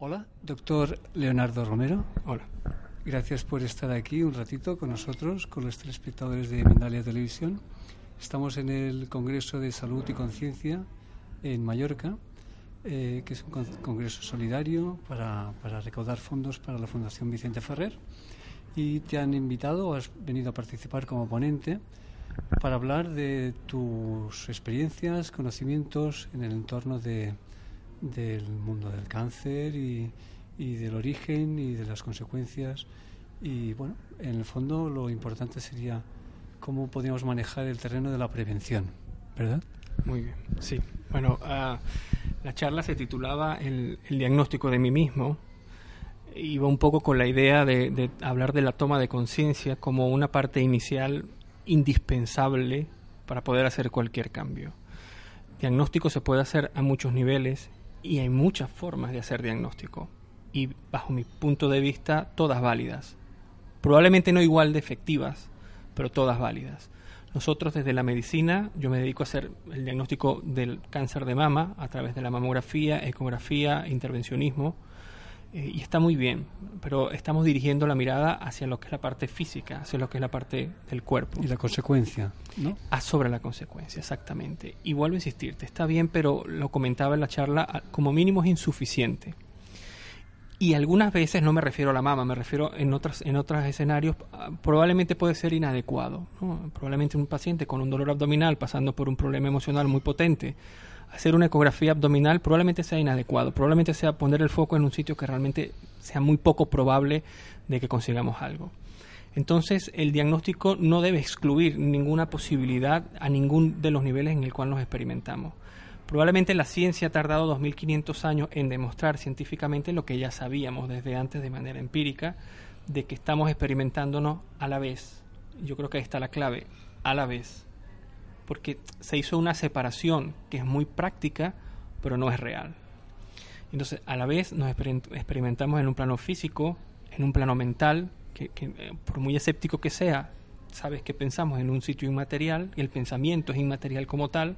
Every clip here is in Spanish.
Doctor Leonardo Romero. Hola. Gracias por estar aquí un ratito con nosotros, con los telespectadores de Mindalia Televisión. Estamos en el Congreso de Salud y Conciencia en Mallorca, eh, que es un congreso solidario para, para, recaudar fondos para la Fundación Vicente Ferrer. Y te han invitado, has venido a participar como ponente para hablar de tus experiencias, conocimientos en el entorno de, del mundo del cáncer y, del origen y de las consecuencias. Y bueno, en el fondo lo importante sería cómo podríamos manejar el terreno de la prevención, ¿verdad? Muy bien, sí. Bueno, uh, la charla se titulaba el, diagnóstico de mí mismo. Iba un poco con la idea de, de hablar de la toma de conciencia como una parte inicial indispensable para poder hacer cualquier cambio. Diagnóstico se puede hacer a muchos niveles y hay muchas formas de hacer diagnóstico y bajo mi punto de vista todas válidas. Probablemente no igual de efectivas, pero todas válidas. Nosotros desde la medicina, yo me dedico a hacer el diagnóstico del cáncer de mama a través de la mamografía, ecografía, intervencionismo, eh, y está muy bien, pero estamos dirigiendo la mirada hacia lo que es la parte física, hacia lo que es la parte del cuerpo. Y la consecuencia, ¿no? Ah, sobre la consecuencia, exactamente. Y vuelvo a insistirte, está bien, pero lo comentaba en la charla, como mínimo es insuficiente. Y algunas veces no me refiero a la mama, me refiero en otras en otros escenarios, ah, probablemente puede ser inadecuado. Probablemente un paciente con un dolor abdominal pasando por un problema emocional muy potente, hacer una ecografía abdominal probablemente sea inadecuado, probablemente sea poner el foco en un sitio que realmente sea muy poco probable de que consigamos algo. Entonces, el diagnóstico no debe excluir ninguna posibilidad a ningún de los niveles en el cual nos experimentamos. Probablemente la ciencia ha tardado 2500 años en demostrar científicamente lo que ya sabíamos desde antes de manera empírica, de que estamos experimentándonos a la vez. Yo creo que ahí está la clave, a la vez. Porque se hizo una separación que es muy práctica, pero no es real. Entonces, a la vez nos experimentamos en un plano físico, en un plano mental, que, que eh, por muy escéptico que sea, sabes que pensamos en un sitio inmaterial, y el pensamiento es inmaterial como tal,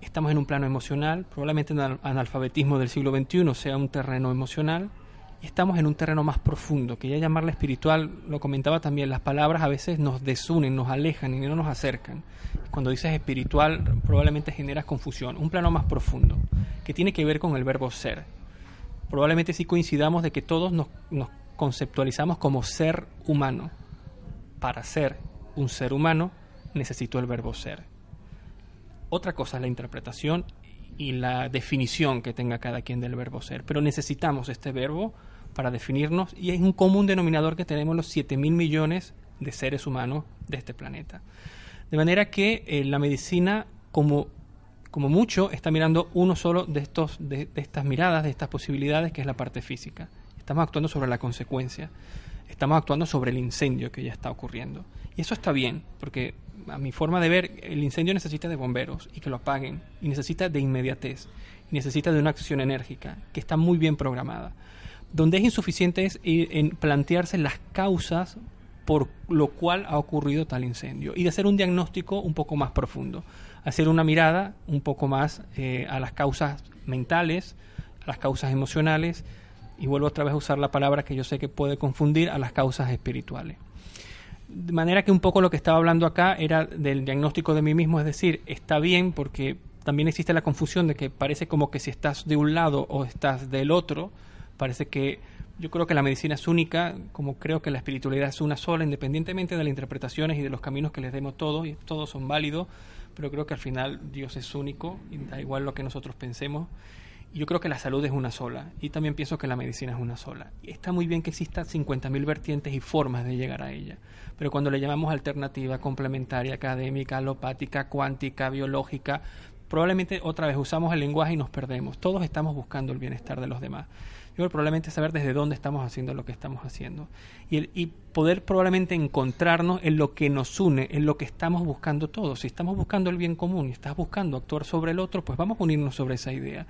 estamos en un plano emocional, probablemente en el analfabetismo del siglo XXI sea un terreno emocional, y estamos en un terreno más profundo, que ya llamarle espiritual, lo comentaba también, las palabras a veces nos desunen, nos alejan y no nos acercan. Cuando dices espiritual, probablemente generas confusión, un plano más profundo, que tiene que ver con el verbo ser. Probablemente sí coincidamos de que todos nos, nos conceptualizamos como ser humano. Para ser un ser humano, necesito el verbo ser otra cosa es la interpretación y la definición que tenga cada quien del verbo ser. Pero necesitamos este verbo para definirnos y es un común denominador que tenemos los 7 mil millones de seres humanos de este planeta. De manera que eh, la medicina, como, como mucho, está mirando uno solo de, estos, de, de estas miradas, de estas posibilidades, que es la parte física. Estamos actuando sobre la consecuencia. Estamos actuando sobre el incendio que ya está ocurriendo. Y eso está bien, porque a mi forma de ver, el incendio necesita de bomberos y que lo apaguen, y necesita de inmediatez, y necesita de una acción enérgica que está muy bien programada. Donde es insuficiente es plantearse las causas por lo cual ha ocurrido tal incendio y de hacer un diagnóstico un poco más profundo, hacer una mirada un poco más eh, a las causas mentales, a las causas emocionales y vuelvo otra vez a usar la palabra que yo sé que puede confundir a las causas espirituales. De manera que un poco lo que estaba hablando acá era del diagnóstico de mí mismo, es decir, está bien porque también existe la confusión de que parece como que si estás de un lado o estás del otro, parece que yo creo que la medicina es única, como creo que la espiritualidad es una sola, independientemente de las interpretaciones y de los caminos que les demos todos, y todos son válidos, pero creo que al final Dios es único, y da igual lo que nosotros pensemos yo creo que la salud es una sola y también pienso que la medicina es una sola. Está muy bien que existan 50.000 vertientes y formas de llegar a ella, pero cuando le llamamos alternativa, complementaria, académica, alopática, cuántica, biológica, probablemente otra vez usamos el lenguaje y nos perdemos. Todos estamos buscando el bienestar de los demás. Yo creo probablemente saber desde dónde estamos haciendo lo que estamos haciendo y, el, y poder probablemente encontrarnos en lo que nos une, en lo que estamos buscando todos. Si estamos buscando el bien común y estás buscando actuar sobre el otro, pues vamos a unirnos sobre esa idea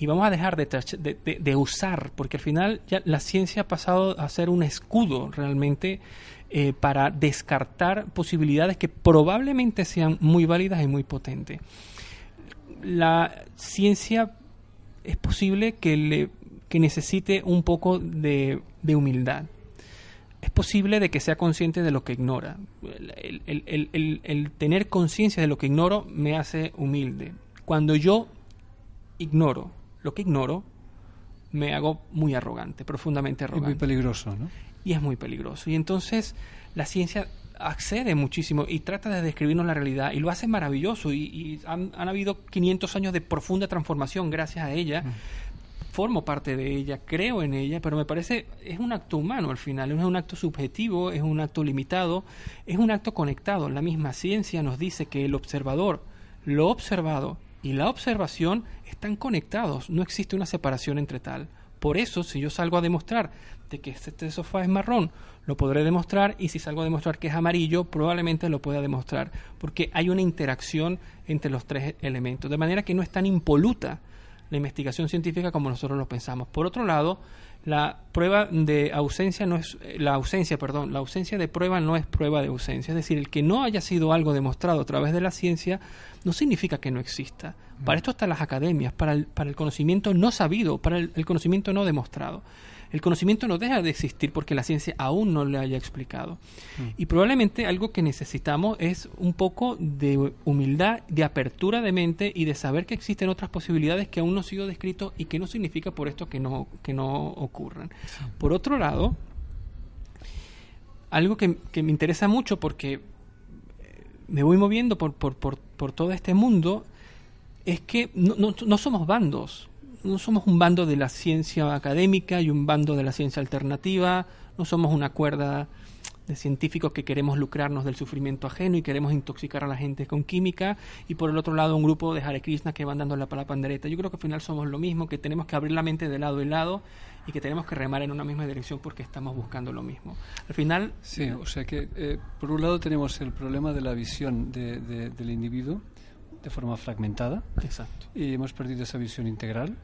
y vamos a dejar de, de, usar, porque al final ya la ciencia ha pasado a ser un escudo realmente eh, para descartar posibilidades que probablemente sean muy válidas y muy potentes. La ciencia es posible que le que necesite un poco de, humildad. Es posible de que sea consciente de lo que ignora. El, tener conciencia de lo que ignoro me hace humilde. Cuando yo ignoro lo que ignoro, me hago muy arrogante, profundamente arrogante. Y muy peligroso, ¿no? Y es muy peligroso. Y entonces la ciencia accede muchísimo y trata de describirnos la realidad y lo hace maravilloso y, han, habido 500 años de profunda transformación gracias a ella. Mm. Formo parte de ella, creo en ella, pero me parece es un acto humano al final, es un acto subjetivo, es un acto limitado, es un acto conectado. La misma ciencia nos dice que el observador, lo observado y la observación están conectados, no existe una separación entre tal. Por eso, si yo salgo a demostrar de que este sofá es marrón, lo podré demostrar y si salgo a demostrar que es amarillo, probablemente lo pueda demostrar, porque hay una interacción entre los tres elementos, de manera que no es tan impoluta la investigación científica como nosotros lo pensamos. Por otro lado, la prueba de ausencia no es la ausencia, perdón, la ausencia de prueba no es prueba de ausencia, es decir, el que no haya sido algo demostrado a través de la ciencia no significa que no exista. Para esto están las academias, para el, para el conocimiento no sabido, para el conocimiento no demostrado el conocimiento no deja de existir porque la ciencia aún no le haya explicado. Mm. Y probablemente algo que necesitamos es un poco de humildad, de apertura de mente y de saber que existen otras posibilidades que aún no han sido descritas y que no significa por esto que no, que no ocurran. Por otro lado, algo que, me interesa mucho porque eh, me voy moviendo por, por, por, por todo este mundo es que no, no, no somos bandos no somos un bando de la ciencia académica y un bando de la ciencia alternativa, no somos una cuerda de científicos que queremos lucrarnos del sufrimiento ajeno y queremos intoxicar a la gente con química, y por el otro lado un grupo de Hare Krishna que van dando la pandereta. Yo creo que al final somos lo mismo, que tenemos que abrir la mente de lado en lado y que tenemos que remar en una misma dirección porque estamos buscando lo mismo. Al final... Sí, o sea que eh, por un lado tenemos el problema de la visión del individuo de forma fragmentada. Exacto. Y hemos perdido esa visión integral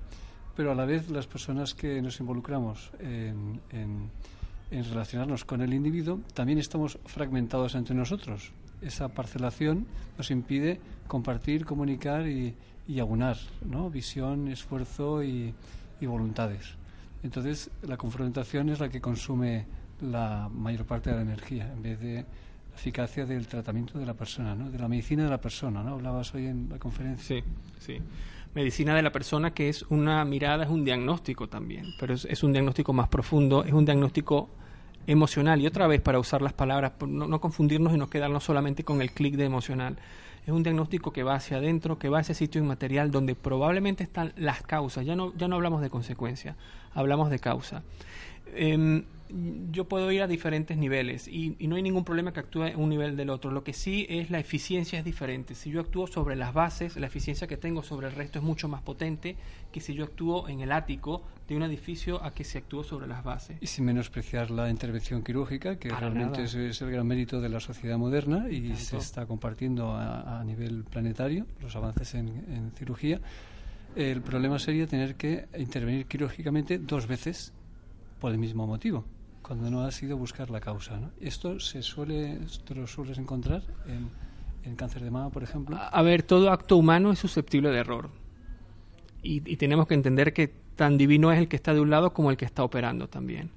pero a la vez las personas que nos involucramos en, relacionarnos con el individuo también estamos fragmentados entre nosotros. Esa parcelación nos impide compartir, comunicar y, y aunar ¿no? visión, esfuerzo y, voluntades. Entonces, la confrontación es la que consume la mayor parte de la energía, en vez de eficacia del tratamiento de la persona, ¿no? de la medicina de la persona. ¿no? Hablabas hoy en la conferencia. Sí, sí medicina de la persona que es una mirada, es un diagnóstico también, pero es, un diagnóstico más profundo, es un diagnóstico emocional. Y otra vez, para usar las palabras, no, no confundirnos y no quedarnos solamente con el clic de emocional. Es un diagnóstico que va hacia adentro, que va a ese sitio inmaterial donde probablemente están las causas. Ya no, ya no hablamos de consecuencia, hablamos de causa. Em, yo puedo ir a diferentes niveles y, no hay ningún problema que actúe un nivel del otro. Lo que sí es la eficiencia es diferente. Si yo actúo sobre las bases, la eficiencia que tengo sobre el resto es mucho más potente que si yo actúo en el ático de un edificio a que si actúo sobre las bases. Y sin menospreciar la intervención quirúrgica, que realmente es, el gran mérito de la sociedad moderna y se está compartiendo a, nivel planetario los avances en, en cirugía. El problema sería tener que intervenir quirúrgicamente dos veces por el mismo motivo cuando no ha sido buscar la causa. ¿no? Esto se suele, esto lo sueles encontrar en, en cáncer de mama, por ejemplo. A ver, todo acto humano es susceptible de error. Y, y, tenemos que entender que tan divino es el que está de un lado como el que está operando también.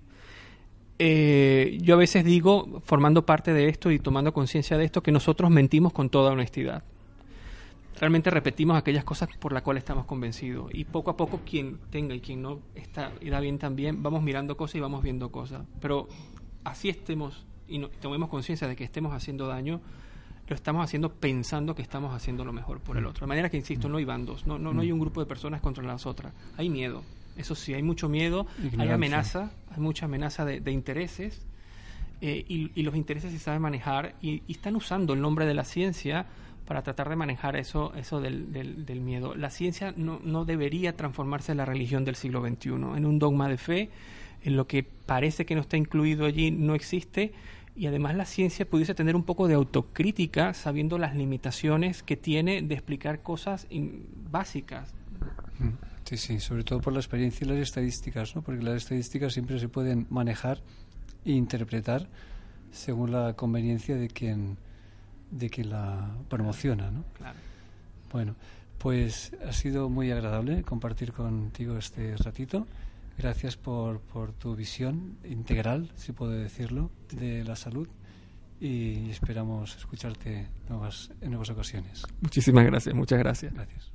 Eh, yo a veces digo, formando parte de esto y tomando conciencia de esto, que nosotros mentimos con toda honestidad realmente repetimos aquellas cosas por las cuales estamos convencidos. Y poco a poco, quien tenga y quien no está y da bien también, vamos mirando cosas y vamos viendo cosas. Pero así estemos y no, tomemos conciencia de que estemos haciendo daño, lo estamos haciendo pensando que estamos haciendo lo mejor por el otro. De manera que, insisto, no hay bandos, no, no, no hay un grupo de personas contra las otras. Hay miedo, eso sí, hay mucho miedo, hay amenaza, hay mucha amenaza de, intereses. Eh, y, los intereses se saben manejar y están usando el nombre de la ciencia para tratar de manejar eso, eso del, miedo. La ciencia no, no, debería transformarse en la religión del siglo XXI, en un dogma de fe, en lo que parece que no está incluido allí no existe, y además la ciencia pudiese tener un poco de autocrítica sabiendo las limitaciones que tiene de explicar cosas básicas. Mm, sí, sí, sobre todo por la experiencia y las estadísticas, ¿no? porque las estadísticas siempre se pueden manejar e interpretar según la conveniencia de quien de que la promociona, ¿no? Bueno, pues ha sido muy agradable compartir contigo este ratito. Gracias por, por tu visión integral, si puedo decirlo, de la salud y esperamos escucharte nuevas, en nuevas ocasiones. Muchísimas gracias, muchas gracias. Gracias.